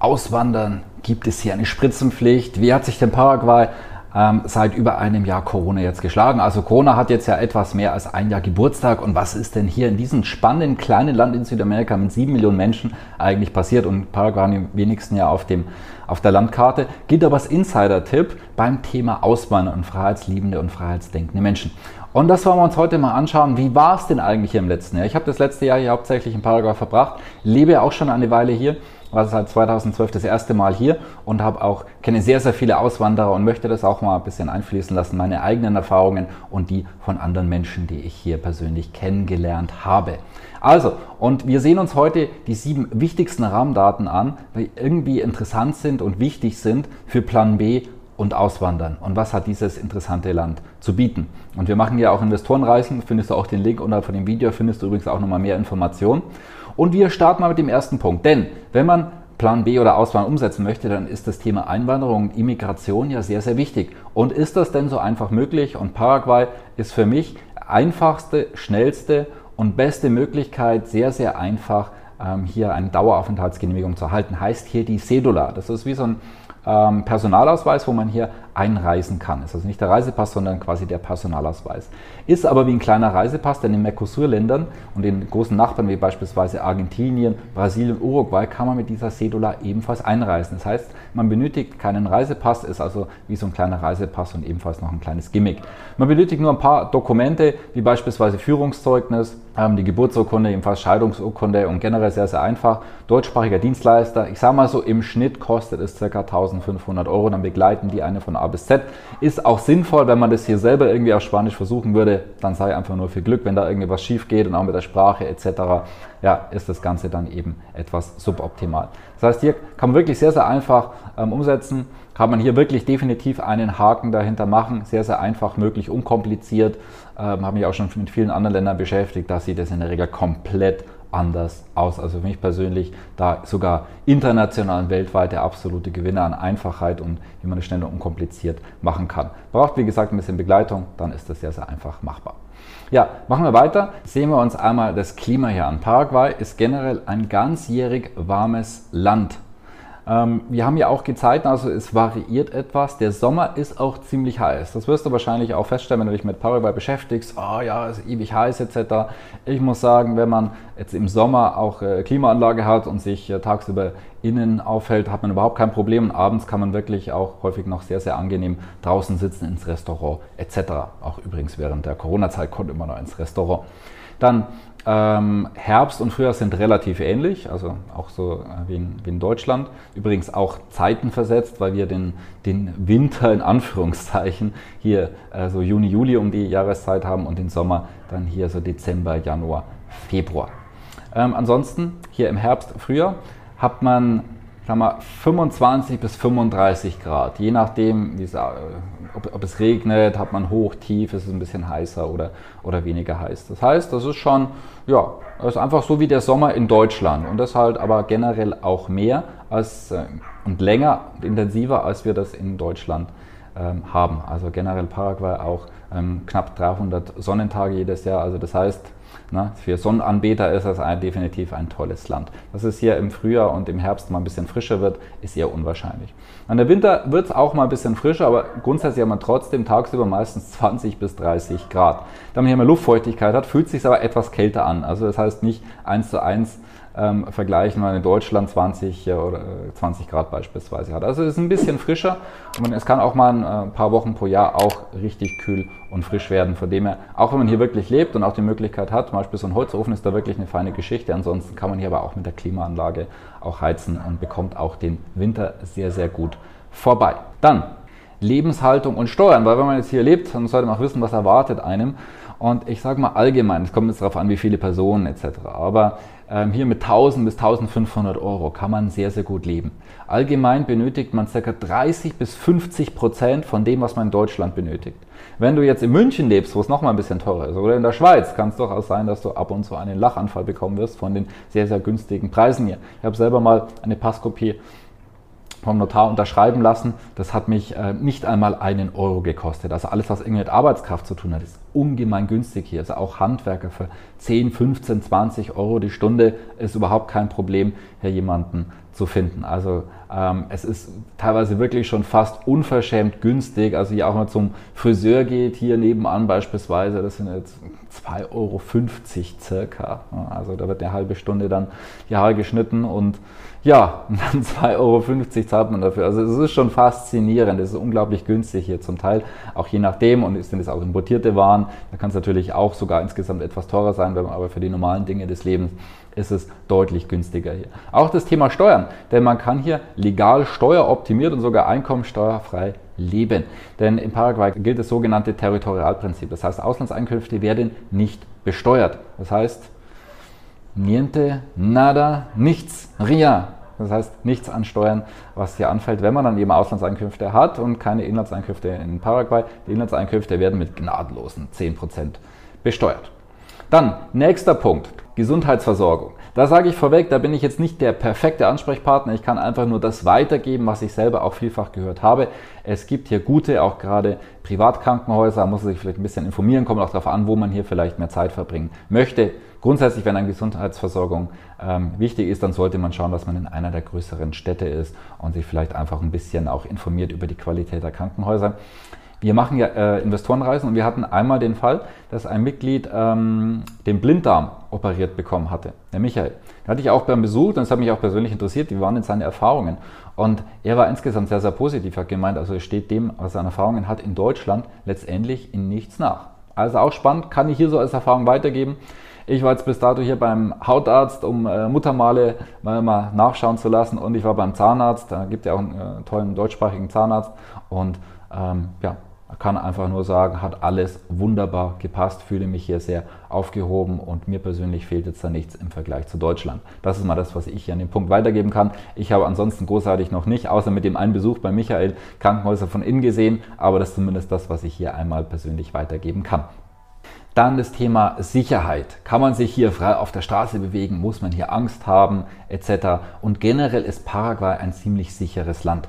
Auswandern, gibt es hier eine Spritzenpflicht? Wie hat sich denn Paraguay ähm, seit über einem Jahr Corona jetzt geschlagen? Also Corona hat jetzt ja etwas mehr als ein Jahr Geburtstag und was ist denn hier in diesem spannenden kleinen Land in Südamerika mit sieben Millionen Menschen eigentlich passiert? Und Paraguay im wenigsten ja auf, dem, auf der Landkarte. Gibt aber als Insider-Tipp beim Thema Auswandern und freiheitsliebende und freiheitsdenkende Menschen. Und das wollen wir uns heute mal anschauen. Wie war es denn eigentlich hier im letzten Jahr? Ich habe das letzte Jahr hier hauptsächlich in Paraguay verbracht, lebe auch schon eine Weile hier, war seit 2012 das erste Mal hier und habe auch kenne sehr sehr viele Auswanderer und möchte das auch mal ein bisschen einfließen lassen, meine eigenen Erfahrungen und die von anderen Menschen, die ich hier persönlich kennengelernt habe. Also, und wir sehen uns heute die sieben wichtigsten Rahmendaten an, die irgendwie interessant sind und wichtig sind für Plan B und Auswandern. Und was hat dieses interessante Land zu bieten? Und wir machen ja auch Investorenreisen, findest du auch den Link unterhalb von dem Video, findest du übrigens auch nochmal mehr Informationen. Und wir starten mal mit dem ersten Punkt. Denn wenn man Plan B oder Auswandern umsetzen möchte, dann ist das Thema Einwanderung und Immigration ja sehr, sehr wichtig. Und ist das denn so einfach möglich? Und Paraguay ist für mich einfachste, schnellste und beste Möglichkeit, sehr, sehr einfach ähm, hier eine Daueraufenthaltsgenehmigung zu erhalten. Heißt hier die Cedula. Das ist wie so ein ähm, Personalausweis, wo man hier einreisen kann. Ist also nicht der Reisepass, sondern quasi der Personalausweis. Ist aber wie ein kleiner Reisepass, denn in Mercosur-Ländern und den großen Nachbarn wie beispielsweise Argentinien, Brasilien, Uruguay kann man mit dieser Cedula ebenfalls einreisen. Das heißt, man benötigt keinen Reisepass, ist also wie so ein kleiner Reisepass und ebenfalls noch ein kleines Gimmick. Man benötigt nur ein paar Dokumente, wie beispielsweise Führungszeugnis, ähm, die Geburtsurkunde, ebenfalls Scheidungsurkunde und generell sehr, sehr einfach. Deutschsprachiger Dienstleister, ich sage mal so, im Schnitt kostet es ca. 1500 Euro, dann begleiten die eine von A bis Z. Ist auch sinnvoll, wenn man das hier selber irgendwie auf Spanisch versuchen würde, dann sei einfach nur viel Glück, wenn da irgendwie was schief geht und auch mit der Sprache etc. Ja, ist das Ganze dann eben etwas suboptimal. Das heißt, hier kann man wirklich sehr, sehr einfach ähm, umsetzen, kann man hier wirklich definitiv einen Haken dahinter machen, sehr, sehr einfach möglich, unkompliziert. Ähm, habe mich auch schon mit vielen anderen Ländern beschäftigt, da sieht es in der Regel komplett anders aus. Also für mich persönlich da sogar international und weltweit der absolute Gewinner an Einfachheit und wie man es schnell und unkompliziert machen kann. Braucht wie gesagt ein bisschen Begleitung, dann ist das sehr, sehr einfach machbar. Ja, machen wir weiter. Sehen wir uns einmal das Klima hier an. Paraguay ist generell ein ganzjährig warmes Land. Ähm, wir haben ja auch gezeigt, also es variiert etwas. Der Sommer ist auch ziemlich heiß. Das wirst du wahrscheinlich auch feststellen, wenn du dich mit Paraguay beschäftigst. Oh ja, ist ewig heiß etc. Ich muss sagen, wenn man jetzt im Sommer auch äh, Klimaanlage hat und sich äh, tagsüber innen aufhält, hat man überhaupt kein Problem. Und abends kann man wirklich auch häufig noch sehr, sehr angenehm draußen sitzen ins Restaurant etc. Auch übrigens während der Corona-Zeit konnte man noch ins Restaurant. Dann ähm, Herbst und Frühjahr sind relativ ähnlich, also auch so äh, wie in, wie in, Deutschland. Übrigens auch zeitenversetzt, weil wir den, den Winter in Anführungszeichen hier äh, so Juni, Juli um die Jahreszeit haben und den Sommer dann hier so Dezember, Januar, Februar. Ähm, ansonsten hier im Herbst, Frühjahr hat man sagen wir, 25 bis 35 Grad, je nachdem, äh, ob, ob, es regnet, hat man hoch, tief, ist es ein bisschen heißer oder, oder weniger heiß. Das heißt, das ist schon, ja, das ist einfach so wie der Sommer in Deutschland und das halt aber generell auch mehr als, äh, und länger und intensiver, als wir das in Deutschland ähm, haben. Also generell Paraguay auch ähm, knapp 300 Sonnentage jedes Jahr, also das heißt, na, für Sonnenanbeter ist das ein, definitiv ein tolles Land. Dass es hier im Frühjahr und im Herbst mal ein bisschen frischer wird, ist eher unwahrscheinlich. An der Winter wird es auch mal ein bisschen frischer, aber grundsätzlich hat man trotzdem tagsüber meistens 20 bis 30 Grad. Da man hier mal Luftfeuchtigkeit hat, fühlt es sich aber etwas kälter an. Also das heißt nicht eins zu eins ähm, vergleichen, weil in Deutschland 20 äh, oder 20 äh, Grad beispielsweise hat. Also es ist ein bisschen frischer und es kann auch mal ein äh, paar Wochen pro Jahr auch richtig kühl und frisch werden. Von dem her, auch wenn man hier wirklich lebt und auch die Möglichkeit hat, zum Beispiel so ein Holzofen ist da wirklich eine feine Geschichte. Ansonsten kann man hier aber auch mit der Klimaanlage auch heizen und bekommt auch den Winter sehr, sehr gut vorbei. Dann Lebenshaltung und Steuern, weil wenn man jetzt hier lebt, dann sollte man auch wissen, was erwartet einem. Und ich sage mal allgemein, es kommt jetzt darauf an, wie viele Personen etc. Aber hier mit 1000 bis 1500 Euro kann man sehr, sehr gut leben. Allgemein benötigt man ca. 30 bis 50 Prozent von dem, was man in Deutschland benötigt. Wenn du jetzt in München lebst, wo es nochmal ein bisschen teurer ist, oder in der Schweiz, kann es durchaus sein, dass du ab und zu einen Lachanfall bekommen wirst von den sehr, sehr günstigen Preisen hier. Ich habe selber mal eine Passkopie vom Notar unterschreiben lassen. Das hat mich äh, nicht einmal einen Euro gekostet. Also alles, was irgendwie mit Arbeitskraft zu tun hat, ist ungemein günstig hier. Also auch Handwerker für 10, 15, 20 Euro die Stunde ist überhaupt kein Problem, hier jemanden zu finden. Also ähm, es ist teilweise wirklich schon fast unverschämt günstig. Also hier auch mal zum Friseur geht, hier nebenan beispielsweise, das sind jetzt 2,50 Euro circa. Also da wird eine halbe Stunde dann die Haare geschnitten und ja, dann 2,50 Euro zahlt man dafür. Also es ist schon faszinierend. Es ist unglaublich günstig hier zum Teil, auch je nachdem. Und sind es auch importierte Waren. Da kann es natürlich auch sogar insgesamt etwas teurer sein, aber für die normalen Dinge des Lebens ist es deutlich günstiger hier. Auch das Thema Steuern, denn man kann hier legal steueroptimiert und sogar einkommensteuerfrei leben. Denn in Paraguay gilt das sogenannte Territorialprinzip. Das heißt, Auslandseinkünfte werden nicht besteuert. Das heißt, niente, nada, nichts, ria. Das heißt, nichts an Steuern, was hier anfällt, wenn man dann eben Auslandseinkünfte hat und keine Inlandseinkünfte in Paraguay. Die Inlandseinkünfte werden mit gnadenlosen 10% besteuert. Dann, nächster Punkt, Gesundheitsversorgung. Da sage ich vorweg, da bin ich jetzt nicht der perfekte Ansprechpartner. Ich kann einfach nur das weitergeben, was ich selber auch vielfach gehört habe. Es gibt hier gute, auch gerade Privatkrankenhäuser, muss sich vielleicht ein bisschen informieren, kommt auch darauf an, wo man hier vielleicht mehr Zeit verbringen möchte. Grundsätzlich, wenn eine Gesundheitsversorgung ähm, wichtig ist, dann sollte man schauen, dass man in einer der größeren Städte ist und sich vielleicht einfach ein bisschen auch informiert über die Qualität der Krankenhäuser. Wir machen ja äh, Investorenreisen und wir hatten einmal den Fall, dass ein Mitglied ähm, den Blinddarm operiert bekommen hatte, der Michael. Den hatte ich auch beim Besuch und das hat mich auch persönlich interessiert, wie waren denn seine Erfahrungen? Und er war insgesamt sehr, sehr positiv, hat gemeint, also es steht dem, was er an Erfahrungen hat, in Deutschland letztendlich in nichts nach. Also auch spannend, kann ich hier so als Erfahrung weitergeben. Ich war jetzt bis dato hier beim Hautarzt, um äh, Muttermale mal, mal, nachschauen zu lassen und ich war beim Zahnarzt, da gibt es ja auch einen äh, tollen deutschsprachigen Zahnarzt und ähm, ja, kann einfach nur sagen, hat alles wunderbar gepasst, fühle mich hier sehr aufgehoben und mir persönlich fehlt jetzt da nichts im Vergleich zu Deutschland. Das ist mal das, was ich hier an dem Punkt weitergeben kann. Ich habe ansonsten großartig noch nicht, außer mit dem einen Besuch bei Michael Krankenhäuser von innen gesehen, aber das ist zumindest das, was ich hier einmal persönlich weitergeben kann. Dann das Thema Sicherheit. Kann man sich hier frei auf der Straße bewegen? Muss man hier Angst haben? Etc. Und generell ist Paraguay ein ziemlich sicheres Land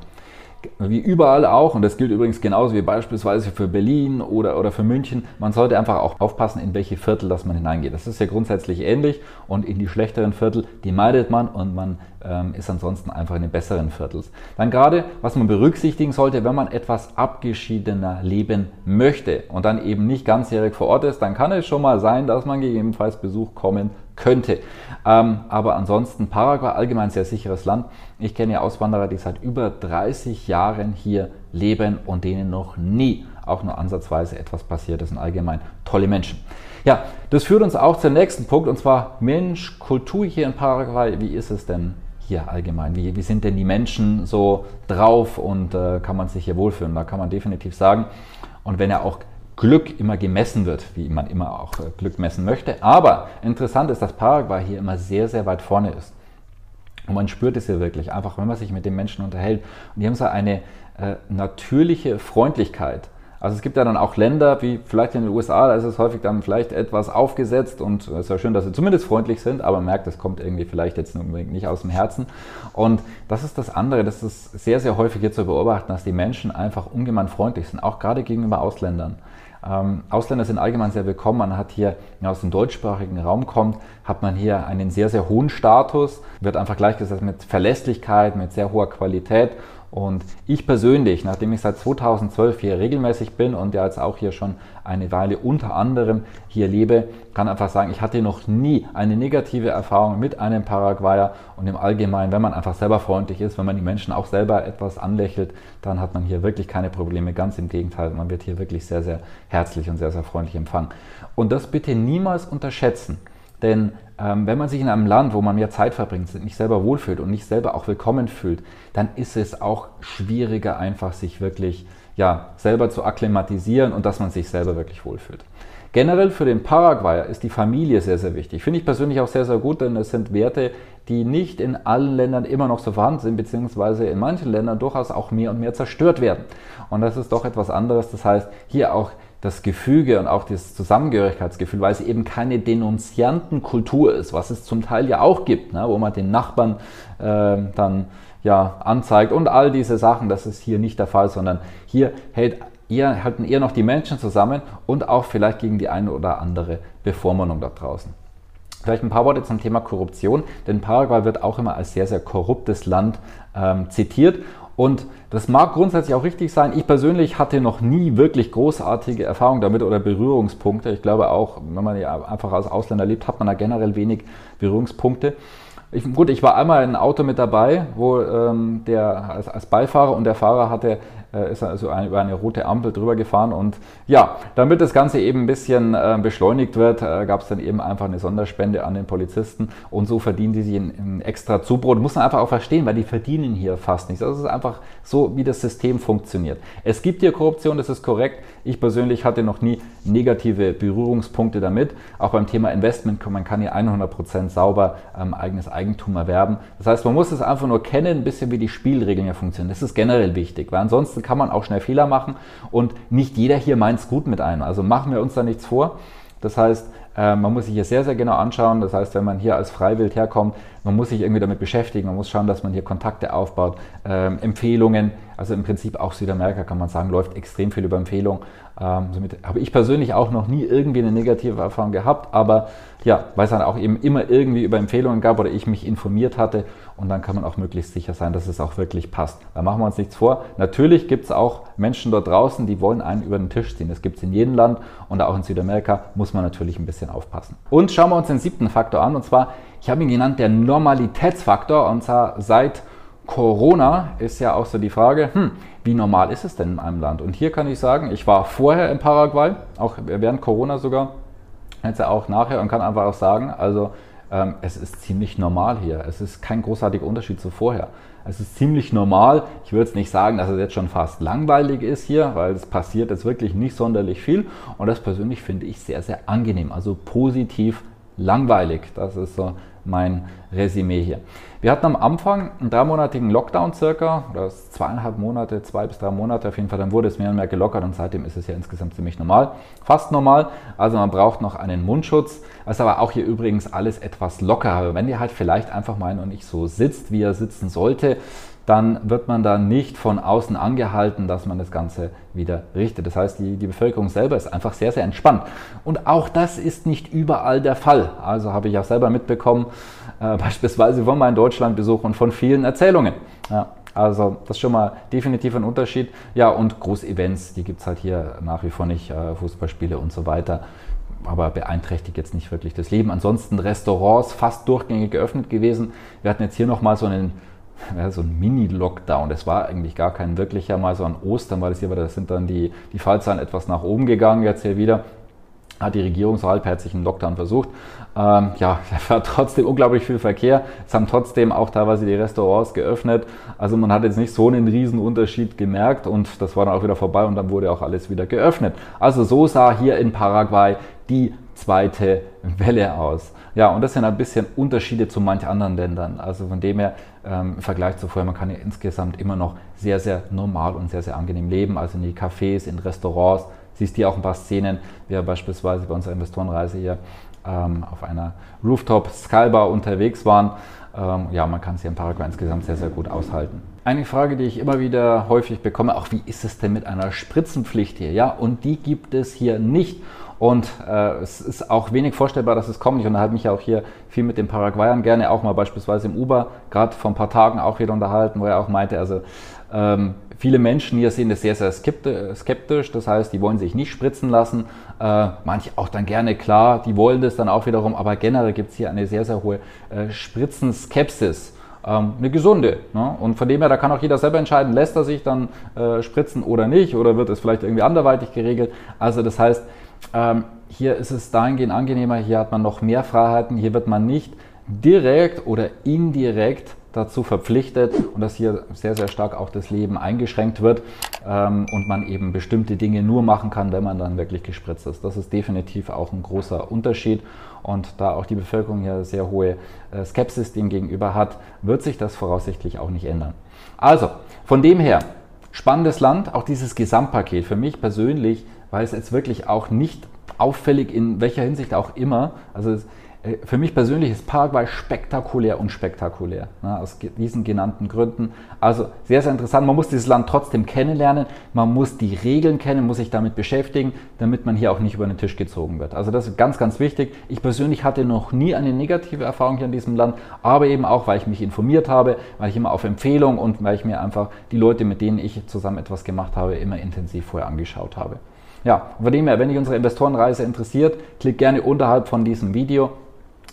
wie überall auch, und das gilt übrigens genauso wie beispielsweise für Berlin oder, oder für München, man sollte einfach auch aufpassen, in welche Viertel das man hineingeht. Das ist ja grundsätzlich ähnlich und in die schlechteren Viertel, die meidet man und man ähm, ist ansonsten einfach in den besseren Viertels. Dann gerade, was man berücksichtigen sollte, wenn man etwas abgeschiedener leben möchte und dann eben nicht ganzjährig vor Ort ist, dann kann es schon mal sein, dass man gegebenenfalls Besuch kommen könnte. Ähm, aber ansonsten Paraguay allgemein sehr sicheres Land. Ich kenne Auswanderer, die seit über 30 Jahren hier leben und denen noch nie auch nur ansatzweise etwas passiert ist. Und allgemein tolle Menschen. Ja, das führt uns auch zum nächsten Punkt und zwar Mensch, Kultur hier in Paraguay. Wie ist es denn hier allgemein? Wie, wie sind denn die Menschen so drauf und äh, kann man sich hier wohlfühlen? Da kann man definitiv sagen. Und wenn er auch Glück immer gemessen wird, wie man immer auch äh, Glück messen möchte. Aber interessant ist, dass Paraguay hier immer sehr, sehr weit vorne ist. Und man spürt es hier wirklich, einfach wenn man sich mit den Menschen unterhält. Und die haben so eine äh, natürliche Freundlichkeit. Also es gibt ja dann auch Länder, wie vielleicht in den USA, da ist es häufig dann vielleicht etwas aufgesetzt und es ist ja schön, dass sie zumindest freundlich sind, aber man merkt, es kommt irgendwie vielleicht jetzt nicht aus dem Herzen. Und das ist das andere, das ist sehr, sehr häufig hier zu beobachten, dass die Menschen einfach ungemein freundlich sind, auch gerade gegenüber Ausländern. Ähm, Ausländer sind allgemein sehr willkommen. Man hat hier, ja, aus dem deutschsprachigen Raum kommt, hat man hier einen sehr, sehr hohen Status, wird einfach gleichgesetzt mit Verlässlichkeit, mit sehr hoher Qualität und ich persönlich, nachdem ich seit 2012 hier regelmäßig bin und ja jetzt auch hier schon eine Weile unter anderem hier lebe, kann einfach sagen, ich hatte noch nie eine negative Erfahrung mit einem Paraguayer und im Allgemeinen, wenn man einfach selber freundlich ist, wenn man die Menschen auch selber etwas anlächelt, dann hat man hier wirklich keine Probleme. Ganz im Gegenteil, man wird hier wirklich sehr, sehr herzlich und sehr, sehr freundlich empfangen. Und das bitte niemals unterschätzen. Denn ähm, wenn man sich in einem Land, wo man mehr Zeit verbringt, nicht selber wohlfühlt und nicht selber auch willkommen fühlt, dann ist es auch schwieriger, einfach sich wirklich ja, selber zu akklimatisieren und dass man sich selber wirklich wohlfühlt. Generell für den Paraguayer ist die Familie sehr, sehr wichtig. Finde ich persönlich auch sehr, sehr gut, denn es sind Werte, die nicht in allen Ländern immer noch so vorhanden sind, beziehungsweise in manchen Ländern durchaus auch mehr und mehr zerstört werden. Und das ist doch etwas anderes. Das heißt, hier auch das Gefüge und auch das Zusammengehörigkeitsgefühl, weil es eben keine Denunziantenkultur ist, was es zum Teil ja auch gibt, ne, wo man den Nachbarn äh, dann ja anzeigt und all diese Sachen, das ist hier nicht der Fall, sondern hier hält eher, halten eher noch die Menschen zusammen und auch vielleicht gegen die eine oder andere Bevormundung da draußen. Vielleicht ein paar Worte zum Thema Korruption, denn Paraguay wird auch immer als sehr, sehr korruptes Land ähm, zitiert. Und das mag grundsätzlich auch richtig sein. Ich persönlich hatte noch nie wirklich großartige Erfahrungen damit oder Berührungspunkte. Ich glaube auch, wenn man ja einfach als Ausländer lebt, hat man da generell wenig Berührungspunkte. Ich, gut, ich war einmal in einem Auto mit dabei, wo ähm, der als, als, Beifahrer und der Fahrer hatte ist also eine, über eine rote Ampel drüber gefahren und ja, damit das Ganze eben ein bisschen äh, beschleunigt wird, äh, gab es dann eben einfach eine Sonderspende an den Polizisten und so verdienen die sich ein, ein extra Zubrot. Muss man einfach auch verstehen, weil die verdienen hier fast nichts. Das ist einfach so, wie das System funktioniert. Es gibt hier Korruption, das ist korrekt. Ich persönlich hatte noch nie negative Berührungspunkte damit. Auch beim Thema Investment, man kann hier 100% sauber ähm, eigenes Eigentum erwerben. Das heißt, man muss es einfach nur kennen, ein bisschen wie die Spielregeln hier funktionieren. Das ist generell wichtig, weil ansonsten Ansonsten kann man auch schnell Fehler machen und nicht jeder hier meint es gut mit einem. Also machen wir uns da nichts vor. Das heißt, äh, man muss sich hier sehr, sehr genau anschauen. Das heißt, wenn man hier als Freiwild herkommt, man muss sich irgendwie damit beschäftigen, man muss schauen, dass man hier Kontakte aufbaut, ähm, Empfehlungen. Also im Prinzip auch Südamerika kann man sagen, läuft extrem viel über Empfehlungen. Ähm, somit habe ich persönlich auch noch nie irgendwie eine negative Erfahrung gehabt, aber ja, weil es dann auch eben immer irgendwie über Empfehlungen gab oder ich mich informiert hatte und dann kann man auch möglichst sicher sein, dass es auch wirklich passt. Da machen wir uns nichts vor. Natürlich gibt es auch Menschen dort draußen, die wollen einen über den Tisch ziehen. Das gibt es in jedem Land und auch in Südamerika muss man natürlich ein bisschen aufpassen. Und schauen wir uns den siebten Faktor an und zwar, ich habe ihn genannt, der Normalitätsfaktor und zwar seit Corona ist ja auch so die Frage, hm, wie normal ist es denn in einem Land? Und hier kann ich sagen, ich war vorher in Paraguay, auch während Corona sogar, jetzt ja auch nachher und kann einfach auch sagen, also ähm, es ist ziemlich normal hier. Es ist kein großartiger Unterschied zu vorher. Es ist ziemlich normal. Ich würde jetzt nicht sagen, dass es jetzt schon fast langweilig ist hier, weil es passiert jetzt wirklich nicht sonderlich viel. Und das persönlich finde ich sehr, sehr angenehm. Also positiv langweilig. Das ist so mein Resümee hier. Wir hatten am Anfang einen dreimonatigen Lockdown circa, oder zweieinhalb Monate, zwei bis drei Monate auf jeden Fall, dann wurde es mehr und mehr gelockert und seitdem ist es ja insgesamt ziemlich normal, fast normal. Also man braucht noch einen Mundschutz, ist aber auch hier übrigens alles etwas lockerer. Wenn ihr halt vielleicht einfach mal noch nicht so sitzt, wie er sitzen sollte, dann wird man da nicht von außen angehalten, dass man das Ganze wieder richtet. Das heißt, die, die Bevölkerung selber ist einfach sehr, sehr entspannt. Und auch das ist nicht überall der Fall. Also habe ich auch selber mitbekommen, äh, beispielsweise von meinen Deutschlandbesuch und von vielen Erzählungen. Ja, also das ist schon mal definitiv ein Unterschied. Ja, und Großevents, die gibt es halt hier nach wie vor nicht, äh, Fußballspiele und so weiter aber beeinträchtigt jetzt nicht wirklich das Leben. Ansonsten Restaurants fast durchgängig geöffnet gewesen. Wir hatten jetzt hier nochmal so einen ja, so ein Mini-Lockdown. Das war eigentlich gar kein wirklicher, mal so an Ostern, weil es hier war, da sind dann die, die Fallzahlen etwas nach oben gegangen, jetzt hier wieder. Hat die Regierung so halbherzig einen Lockdown versucht. Ähm, ja, da war trotzdem unglaublich viel Verkehr. Es haben trotzdem auch teilweise die Restaurants geöffnet. Also man hat jetzt nicht so einen riesen Unterschied gemerkt und das war dann auch wieder vorbei und dann wurde auch alles wieder geöffnet. Also so sah hier in Paraguay die zweite Welle aus. Ja, und das sind ein bisschen Unterschiede zu manch anderen Ländern. Also von dem her, ähm, im Vergleich zu vorher, man kann ja insgesamt immer noch sehr, sehr normal und sehr, sehr angenehm leben. Also in die Cafés, in Restaurants, siehst du hier auch ein paar Szenen, wir beispielsweise bei unserer Investorenreise hier ähm, auf einer Rooftop Skybar unterwegs waren. Ähm, ja, man kann es hier in Paraguay insgesamt sehr, sehr gut aushalten. Eine Frage, die ich immer wieder häufig bekomme, auch wie ist es denn mit einer Spritzenpflicht hier? Ja, und die gibt es hier nicht. Und äh, es ist auch wenig vorstellbar, dass es kommt. Ich unterhalte mich ja auch hier viel mit den Paraguayern gerne, auch mal beispielsweise im Uber, gerade vor ein paar Tagen auch wieder unterhalten, wo er auch meinte, also ähm, viele Menschen hier sehen das sehr, sehr skeptisch. Das heißt, die wollen sich nicht spritzen lassen. Äh, manche auch dann gerne, klar, die wollen das dann auch wiederum. Aber generell gibt es hier eine sehr, sehr hohe äh, Spritzenskepsis ähm, eine gesunde. Ne? Und von dem her, da kann auch jeder selber entscheiden, lässt er sich dann äh, spritzen oder nicht oder wird es vielleicht irgendwie anderweitig geregelt. Also das heißt, ähm, hier ist es dahingehend angenehmer, hier hat man noch mehr Freiheiten, hier wird man nicht direkt oder indirekt dazu verpflichtet und dass hier sehr, sehr stark auch das Leben eingeschränkt wird ähm, und man eben bestimmte Dinge nur machen kann, wenn man dann wirklich gespritzt ist. Das ist definitiv auch ein großer Unterschied und da auch die Bevölkerung hier sehr hohe äh, Skepsis dem gegenüber hat, wird sich das voraussichtlich auch nicht ändern. Also, von dem her, spannendes Land, auch dieses Gesamtpaket für mich persönlich, weil es jetzt wirklich auch nicht auffällig in welcher Hinsicht auch immer, also es, äh, für mich persönlich ist Paraguay spektakulär und spektakulär, ne, aus diesen genannten Gründen. Also sehr, sehr interessant. Man muss dieses Land trotzdem kennenlernen, man muss die Regeln kennen, muss sich damit beschäftigen, damit man hier auch nicht über den Tisch gezogen wird. Also das ist ganz, ganz wichtig. Ich persönlich hatte noch nie eine negative Erfahrung hier in diesem Land, aber eben auch, weil ich mich informiert habe, weil ich immer auf Empfehlung und weil ich mir einfach die Leute, mit denen ich zusammen etwas gemacht habe, immer intensiv vorher angeschaut habe. Ja, von dem her, wenn dich unsere Investorenreise interessiert, klick gerne unterhalb von diesem Video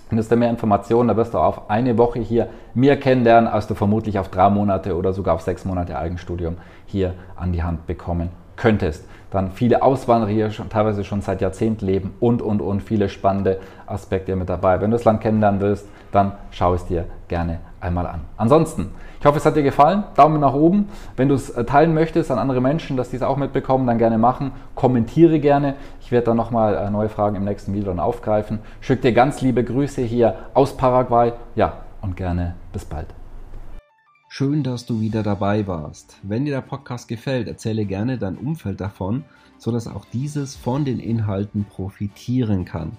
Findest du mehr Informationen, da wirst du auf eine Woche hier mehr kennenlernen, als du vermutlich auf drei Monate oder sogar auf sechs Monate Eigenstudium hier an die Hand bekommen könntest. Dann viele Auswanderer hier schon, teilweise schon seit Jahrzehnten leben und, und, und viele spannende Aspekte mit dabei. Wenn du das Land kennenlernen willst, dann schau es dir gerne einmal an. Ansonsten, ich hoffe, es hat dir gefallen. Daumen nach oben. Wenn du es äh, teilen möchtest an andere Menschen, dass die es auch mitbekommen, dann gerne machen. Kommentiere gerne. Ich werde dann nochmal äh, neue Fragen im nächsten Video dann aufgreifen. Schick dir ganz liebe Grüße hier aus Paraguay. Ja, und gerne bis bald. Schön, dass du wieder dabei warst. Wenn dir der Podcast gefällt, erzähle gerne dein Umfeld davon, sodass auch dieses von den Inhalten profitieren kann.